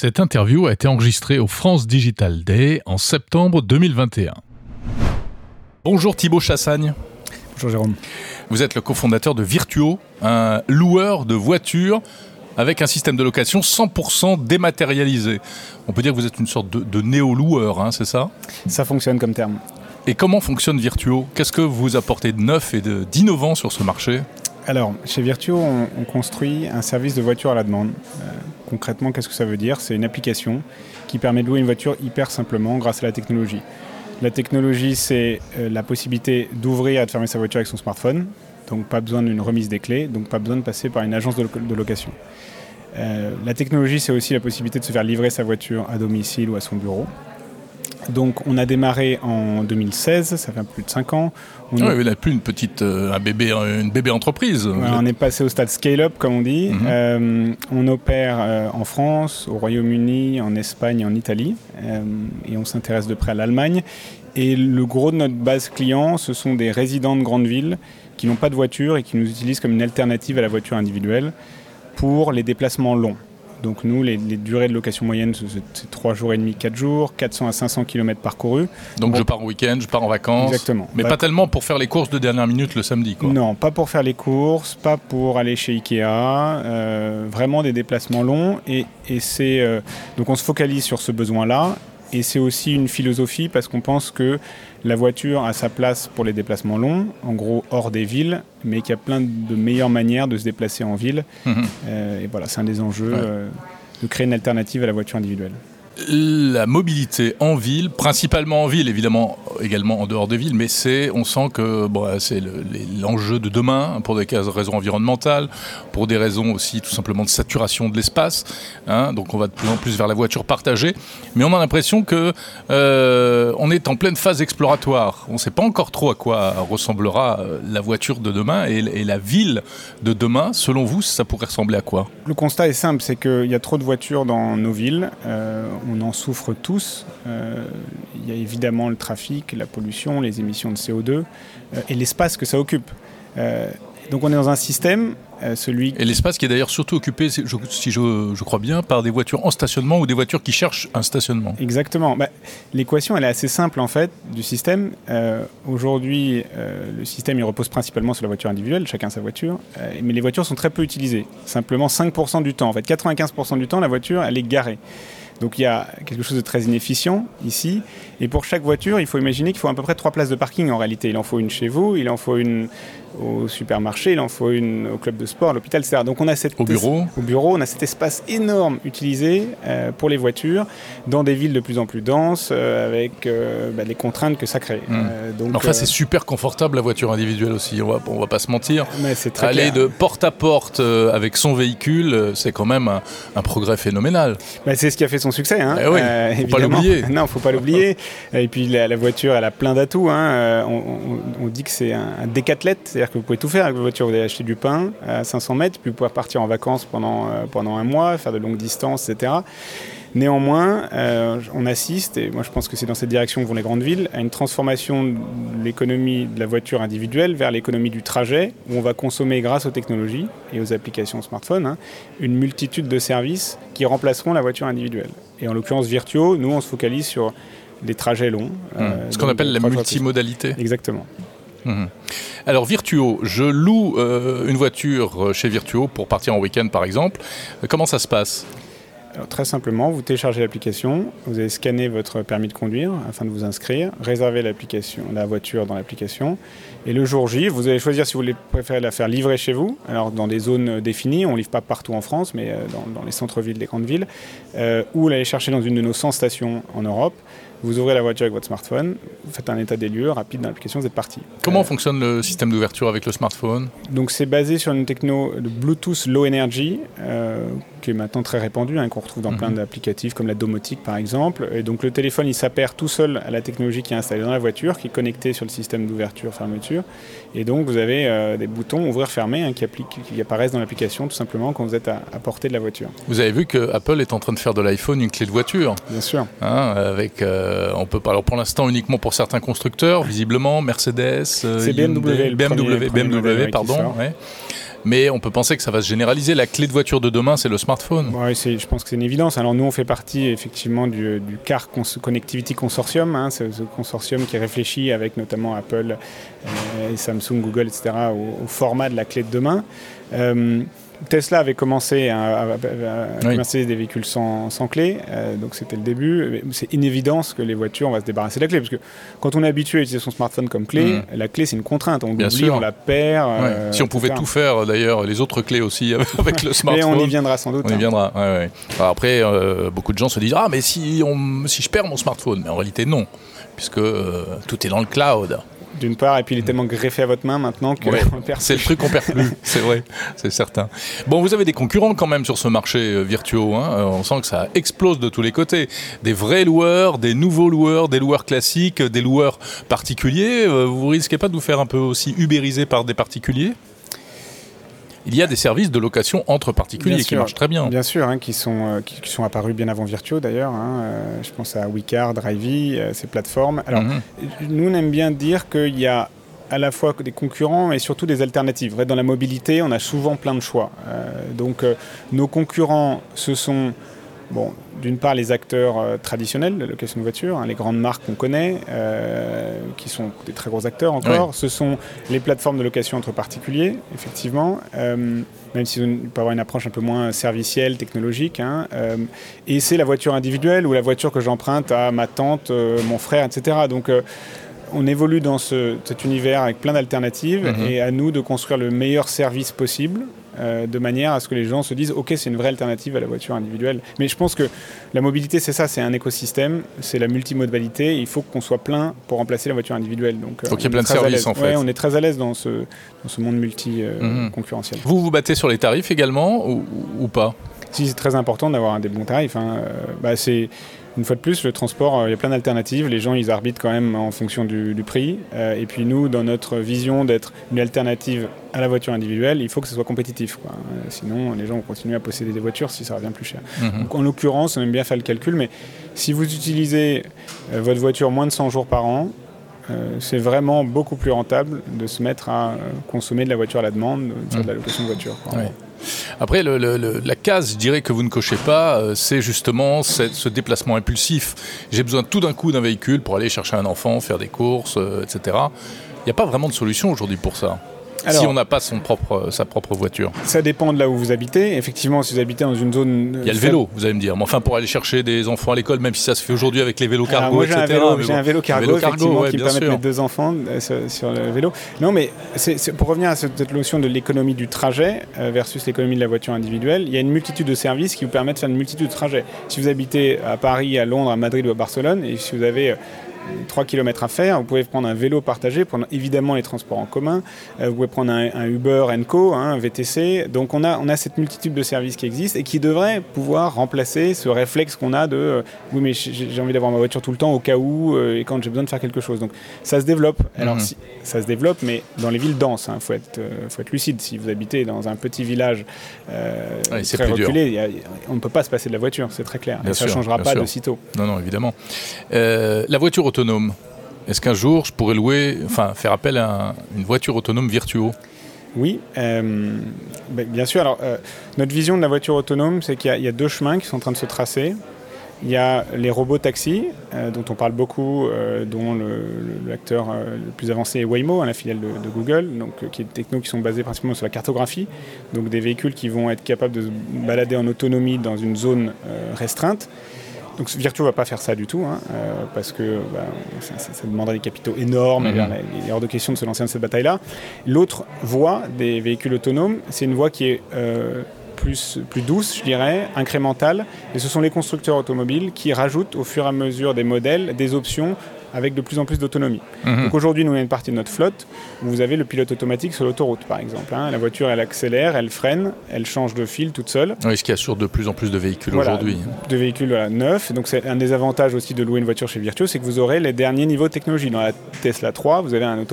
Cette interview a été enregistrée au France Digital Day en septembre 2021. Bonjour Thibaut Chassagne. Bonjour Jérôme. Vous êtes le cofondateur de Virtuo, un loueur de voitures avec un système de location 100% dématérialisé. On peut dire que vous êtes une sorte de, néo-loueur, hein, c'est ça? Ça fonctionne comme terme. Et comment fonctionne Virtuo? Qu'est-ce que vous apportez de neuf et d'innovant sur ce marché? Alors, chez Virtuo, on, construit un service de voiture à la demande. Euh, concrètement, qu'est-ce que ça veut dire? C'est une application qui permet de louer une voiture hyper simplement grâce à la technologie. La technologie, c'est euh, la possibilité d'ouvrir et de fermer sa voiture avec son smartphone. Donc, pas besoin d'une remise des clés, donc pas besoin de passer par une agence de, location. Euh, la technologie, c'est aussi la possibilité de se faire livrer sa voiture à domicile ou à son bureau. Donc on a démarré en 2016, ça fait plus de 5 ans. On ah n'a plus une petite euh, un bébé, une bébé entreprise. on est passé au stade scale-up, comme on dit. Mhm. Euh, on opère euh, en France, au Royaume-Uni, en Espagne, en Italie, et on s'intéresse de près à l'Allemagne. Et le gros de notre base client, ce sont des résidents de grandes villes qui n'ont pas de voiture et qui nous utilisent comme une alternative à la voiture individuelle pour les déplacements longs. Donc nous, les, durées de location moyenne, c'est 3 jours et demi, 4 jours, 400 à 500 km parcourus. Donc je pars en week-end, je pars en vacances. Exactement. Mais pas tellement pour faire les courses de dernière minute le samedi, quoi. Non, pas pour faire les courses, pas pour aller chez Ikea. Euh, vraiment des déplacements longs. Et, c'est euh, donc on se focalise sur ce besoin-là. Et c'est aussi une philosophie parce qu'on pense que la voiture a sa place pour les déplacements longs, en gros hors des villes, mais qu'il y a plein de meilleures manières de se déplacer en ville. Mhm. Euh, et voilà, c'est un des enjeux euh, de créer une alternative à la voiture individuelle la mobilité en ville, principalement en ville, évidemment également en dehors des villes, mais c'est, on sent que bon, c'est l'enjeu de demain pour des raisons environnementales, pour des raisons aussi tout simplement de saturation de l'espace. Hein, donc on va de plus en plus vers la voiture partagée, mais on a l'impression que euh, on est en pleine phase exploratoire. On ne sait pas encore trop à quoi ressemblera euh, la voiture de demain et, la ville de demain. Selon vous, ça pourrait ressembler à quoi? Le constat est simple, c'est qu'il y a trop de voitures dans nos villes. Euh, on en souffre tous. Euh, il y a évidemment le trafic, la pollution, les émissions de CO2 euh, et l'espace que ça occupe. Euh, donc on est dans un système, celui... Et l'espace qui est d'ailleurs surtout occupé, si je, crois bien, par des voitures en stationnement ou des voitures qui cherchent un stationnement. Exactement. Bah, l'équation, elle est assez simple en fait du système. Aujourd'hui, le système, il repose principalement sur la voiture individuelle, chacun sa voiture, mais les voitures sont très peu utilisées. Simplement 5% du temps. En fait, 95% du temps, la voiture, elle est garée. Donc il y a quelque chose de très inefficient ici. Et pour chaque voiture, il faut imaginer qu'il faut à peu près trois places de parking en réalité. Il en faut une chez vous, il en faut une au supermarché, il en faut une au club de sport, à l'hôpital, etc. Donc on a cette au bureau, au bureau, on a cet espace énorme utilisé euh, pour les voitures dans des villes de plus en plus denses, euh, avec euh, bah, les contraintes que ça crée. Hmm. donc, enfin, c'est super confortable la voiture individuelle aussi. On va, on va pas se mentir. Mais très Aller de porte à porte avec son véhicule, c'est quand même un, progrès phénoménal. Bah, c'est ce qui a fait son succès. Hein. Eh oui, faut pas l'oublier. non, faut pas l'oublier. Et puis la, voiture, elle a plein d'atouts. Hein. On, on, dit que c'est un, un décathlète c'est-à-dire que vous pouvez tout faire avec votre voiture. Vous allez acheter du pain à 500 mètres, puis vous pouvez partir en vacances pendant, euh, pendant un mois, faire de longues distances, etc. Néanmoins, euh, on assiste, et moi je pense que c'est dans cette direction que vont les grandes villes, à une transformation de l'économie de la voiture individuelle vers l'économie du trajet, où on va consommer grâce aux technologies et aux applications smartphone hein, une multitude de services qui remplaceront la voiture individuelle. Et en l'occurrence Virtuo, nous on se focalise sur des trajets longs. Mmh. Euh, Ce qu'on appelle la multimodalité. Exactement. Mhm. Alors Virtuo, je loue euh, une voiture chez Virtuo pour partir en week-end par exemple. Comment ça se passe? Très simplement, vous téléchargez l'application, vous allez scanner votre permis de conduire afin de vous inscrire, réserver la voiture dans l'application, et le jour J, vous allez choisir si vous préférez la faire livrer chez vous, alors dans des zones définies, on ne livre pas partout en France, mais dans, les centres-villes des grandes villes, ou l'aller chercher dans une de nos 100 stations en Europe. Vous ouvrez la voiture avec votre smartphone, vous faites un état des lieux rapide dans l'application, vous êtes parti. Comment euh, fonctionne le système d'ouverture avec le smartphone Donc c'est basé sur une techno de Bluetooth Low Energy, euh, qui est maintenant très répandue, hein, qu'on retrouve dans plein mhm. d'applicatifs comme la domotique par exemple. Et donc le téléphone il s'appare tout seul à la technologie qui est installée dans la voiture, qui est connectée sur le système d'ouverture-fermeture. Et donc vous avez euh, des boutons ouvrir-fermer hein, qui, qui, apparaissent dans l'application tout simplement quand vous êtes à, portée de la voiture. Vous avez vu que Apple est en train de faire de l'iPhone une clé de voiture. Bien sûr. Hein, avec euh, on peut pas. Alors pour l'instant uniquement pour certains constructeurs, visiblement Mercedes, euh, BMW, BMW, BMW, pardon. mais on peut penser que ça va se généraliser. La clé de voiture de demain, c'est le smartphone. Oui, je pense que c'est une évidence. Alors nous, on fait partie effectivement du, CAR Connectivity Consortium, hein, ce, consortium qui réfléchit avec notamment Apple, euh, et Samsung, Google, etc., au, format de la clé de demain. Euh, Tesla avait commencé à, commercer des véhicules sans, clé, euh, donc c'était le début. C'est une évidence que les voitures, on va se débarrasser de la clé, parce que quand on est habitué à utiliser son smartphone comme clé, mm. la clé c'est une contrainte. On l'oublie, on la perd. Euh, si on pouvait tout faire, d'ailleurs, les autres clés aussi avec le smartphone. Mais on y viendra sans doute. On y hein. viendra. après, euh, beaucoup de gens se disent ah mais si on, si je perds mon smartphone, mais en réalité non, puisque tout est dans le cloud d'une part, et puis il est tellement greffé à votre main maintenant que C'est le truc qu'on perd plus, c'est vrai, c'est certain. Bon, vous avez des concurrents quand même sur ce marché euh, virtuel. Hein. Euh, on sent que ça explose de tous les côtés. Des vrais loueurs, des nouveaux loueurs, des loueurs classiques, des loueurs particuliers. Euh, vous risquez pas de vous faire un peu aussi ubériser par des particuliers? Il y a des services de location entre particuliers qui marchent très bien. Bien sûr, hein, qui, sont, euh, qui, sont apparus bien avant Virtuo d'ailleurs. Hein, euh, je pense à WeCar, Drivey, euh, ces plateformes. Alors, mhm. nous, on aime bien dire qu'il y a à la fois des concurrents et surtout des alternatives. Dans la mobilité, on a souvent plein de choix. donc, nos concurrents, ce sont Bon, d'une part, les acteurs euh, traditionnels de la location de voitures, hein, les grandes marques qu'on connaît, euh, qui sont des très gros acteurs encore. Ce sont les plateformes de location entre particuliers, effectivement, euh, même si on peut avoir une approche un peu moins servicielle, technologique. Hein, et c'est la voiture individuelle ou la voiture que j'emprunte à ma tante, mon frère, etc. Donc, on évolue dans cet univers avec plein d'alternatives mhm. et à nous de construire le meilleur service possible euh, de manière à ce que les gens se disent ok c'est une vraie alternative à la voiture individuelle. Mais je pense que la mobilité c'est ça, c'est un écosystème, c'est la multimodalité, il faut qu'on soit plein pour remplacer la voiture individuelle. Donc, il faut qu'il y ait plein de services en fait. on est très à l'aise dans ce, monde multi-concurrentiel. Euh, mhm. Vous vous battez sur les tarifs également ou, pas? Si c'est très important d'avoir des bons tarifs. Hein. Euh, bah, c'est une fois de plus, le transport, euh, il y a plein d'alternatives. Les gens, ils arbitrent quand même en fonction du, prix. Euh, et puis nous, dans notre vision d'être une alternative à la voiture individuelle, il faut que ce soit compétitif. Euh, sinon, les gens vont continuer à posséder des voitures si ça revient plus cher. Mhm. Donc, en l'occurrence, on aime bien faire le calcul, mais si vous utilisez votre voiture moins de 100 jours par an, c'est vraiment beaucoup plus rentable de se mettre à consommer de la voiture à la demande, de faire de la location de voiture. Après, la case, je dirais, que vous ne cochez pas, euh, c'est justement ce déplacement impulsif. J'ai besoin tout d'un coup d'un véhicule pour aller chercher un enfant, faire des courses, euh, etc. Il n'y a pas vraiment de solution aujourd'hui pour ça si on n'a pas son propre, sa propre voiture Ça dépend de là où vous habitez. Effectivement, si vous habitez dans une zone. Il y a le vélo, vous allez me dire. Mais enfin, pour aller chercher des enfants à l'école, même si ça se fait aujourd'hui avec les vélos cargo, moi, etc. J'ai un, vélo cargo, effectivement, qui permet de mettre deux enfants euh, sur, le vélo. Non, mais pour revenir à cette notion de l'économie du trajet euh, versus l'économie de la voiture individuelle, il y a une multitude de services qui vous permettent de faire une multitude de trajets. Si vous habitez à Paris, à Londres, à Madrid ou à Barcelone, et si vous avez euh, 3 km à faire. Vous pouvez prendre un vélo partagé, prendre évidemment les transports en commun. Euh, vous pouvez prendre un, Uber Co, hein, un VTC. Donc on a, on a cette multitude de services qui existent et qui devraient pouvoir remplacer ce réflexe qu'on a de euh, oui mais j'ai envie d'avoir ma voiture tout le temps au cas où euh, et quand j'ai besoin de faire quelque chose. Donc ça se développe. Alors mhm. ça se développe, mais dans les villes denses, il hein, faut, être, faut être lucide. Si vous habitez dans un petit village très reculé, on ne peut pas se passer de la voiture, c'est très clair. et ça ne changera pas de sitôt. Non, non, évidemment. la voiture Est-ce qu'un jour je pourrais louer, enfin faire appel à une voiture autonome virtuo? Oui, euh, ben, bien sûr. Alors, euh, notre vision de la voiture autonome, c'est qu'il y, a deux chemins qui sont en train de se tracer. Il y a les robots taxis, euh, dont on parle beaucoup, dont l'acteur le, le, plus avancé est Waymo, hein, la filiale de, Google, donc, qui est des technos qui sont basés principalement sur la cartographie, donc des véhicules qui vont être capables de se balader en autonomie dans une zone restreinte. Donc Virtuo ne va pas faire ça du tout, hein, euh, parce que bah, ça, demanderait des capitaux énormes, mhm. il est hors de question de se lancer dans cette bataille-là. L'autre voie des véhicules autonomes, c'est une voie qui est euh, plus, plus douce, je dirais, incrémentale, et ce sont les constructeurs automobiles qui rajoutent au fur et à mesure des modèles des options avec de plus en plus d'autonomie. Mhm. Donc aujourd'hui, nous, on a une partie de notre flotte où vous avez le pilote automatique sur l'autoroute, par exemple. Hein. La voiture, elle accélère, elle freine, elle change de fil toute seule. Oui, ce qui assure de plus en plus de véhicules aujourd'hui. De véhicules neufs. Donc c'est un des avantages aussi de louer une voiture chez Virtuo, c'est que vous aurez les derniers niveaux de technologie. Dans la Tesla 3, vous avez un,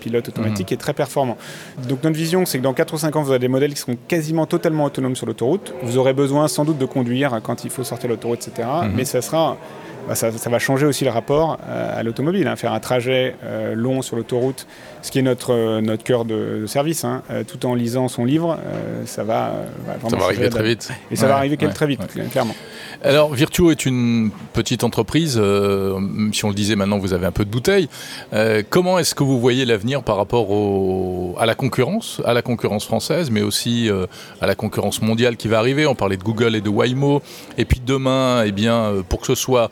pilote automatique mhm. qui est très performant. Donc notre vision, c'est que dans 4 ou 5 ans, vous aurez des modèles qui seront quasiment totalement autonomes sur l'autoroute. Vous aurez besoin sans doute de conduire quand il faut sortir l'autoroute, etc. Mhm. Mais ça sera bah, ça, va changer aussi le rapport à, l'automobile. Hein. Faire un trajet long sur l'autoroute, ce qui est notre, notre cœur de, service, hein, tout en lisant son livre, ça va, ça va arriver très vite. Et ça va arriver très vite, clairement. Alors, Virtuo est une petite entreprise. Euh, si on le disait maintenant, vous avez un peu de bouteille. Euh, comment est-ce que vous voyez l'avenir par rapport à la concurrence, à la concurrence française, mais aussi euh, à la concurrence mondiale qui va arriver? On parlait de Google et de Waymo. Et puis demain, eh bien, pour que ce soit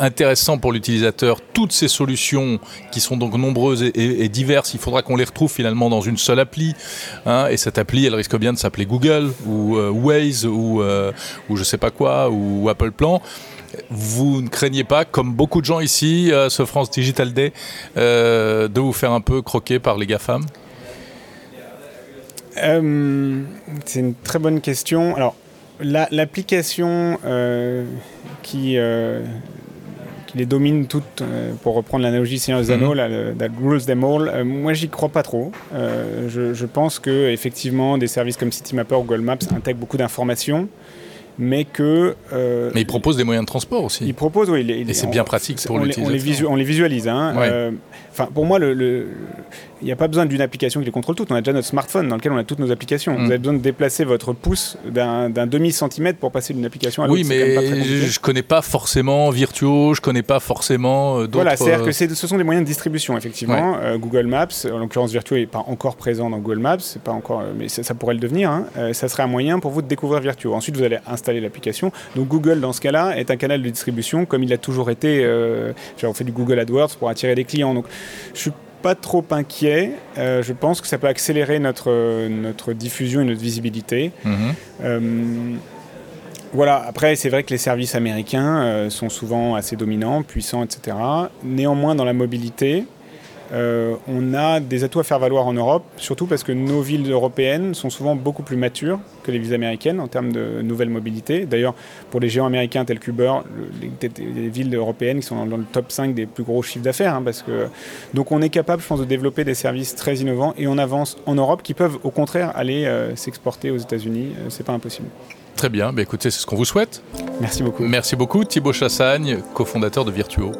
intéressant pour l'utilisateur, toutes ces solutions qui sont donc nombreuses et, diverses, il faudra qu'on les retrouve finalement dans une seule appli. Hein. et cette appli, elle risque bien de s'appeler Google ou Waze ou, ou je sais pas quoi ou Apple Plan, vous ne craignez pas, comme beaucoup de gens ici, euh, ce France Digital Day, euh, de vous faire un peu croquer par les GAFAM? Euh, C'est une très bonne question. Alors, l'application qui, qui, les domine toutes, pour reprendre l'analogie Seigneur des Anneaux, mm that rules them all, moi j'y crois pas trop. Je, je, pense que effectivement des services comme Citymapper ou Google Maps intègrent beaucoup d'informations mais que. Euh, mais il propose des moyens de transport aussi. Il propose, oui. et c'est bien pratique pour l'utilisateur. On, les visualise. Hein, euh, enfin, pour moi, le, il n'y a pas besoin d'une application qui les contrôle toutes. On a déjà notre smartphone dans lequel on a toutes nos applications. Vous mm. avez besoin de déplacer votre pouce d'un demi-centimètre pour passer d'une application à l'autre. Oui, mais je ne connais pas forcément Virtuo, je ne connais pas forcément euh, d'autres. Voilà, c'est-à-dire que ce sont des moyens de distribution, effectivement. Google Maps, en l'occurrence Virtuo n'est pas encore présent dans Google Maps, pas encore, mais ça, pourrait le devenir. Hein. ça serait un moyen pour vous de découvrir Virtuo. Ensuite, vous allez installer l'application. Donc Google, dans ce cas-là, est un canal de distribution comme il a toujours été. Euh, on fait du Google AdWords pour attirer des clients. Donc je suis pas trop inquiet. Euh, je pense que ça peut accélérer notre, notre diffusion et notre visibilité. Mhm. Euh, voilà, après, c'est vrai que les services américains sont souvent assez dominants, puissants, etc. Néanmoins, dans la mobilité, euh, on a des atouts à faire valoir en Europe, surtout parce que nos villes européennes sont souvent beaucoup plus matures que les villes américaines en termes de nouvelles mobilités. D'ailleurs, pour les géants américains tels qu'Uber, les, villes européennes qui sont dans, le top 5 des plus gros chiffres d'affaires. Hein, parce que... Donc on est capable, je pense, de développer des services très innovants et on avance en Europe qui peuvent au contraire aller euh, s'exporter aux États-Unis. Ce euh, c'est pas impossible. Très bien, bah, écoutez, c'est ce qu'on vous souhaite. Merci beaucoup. Merci beaucoup, Thibaut Chassagne, cofondateur de Virtuo.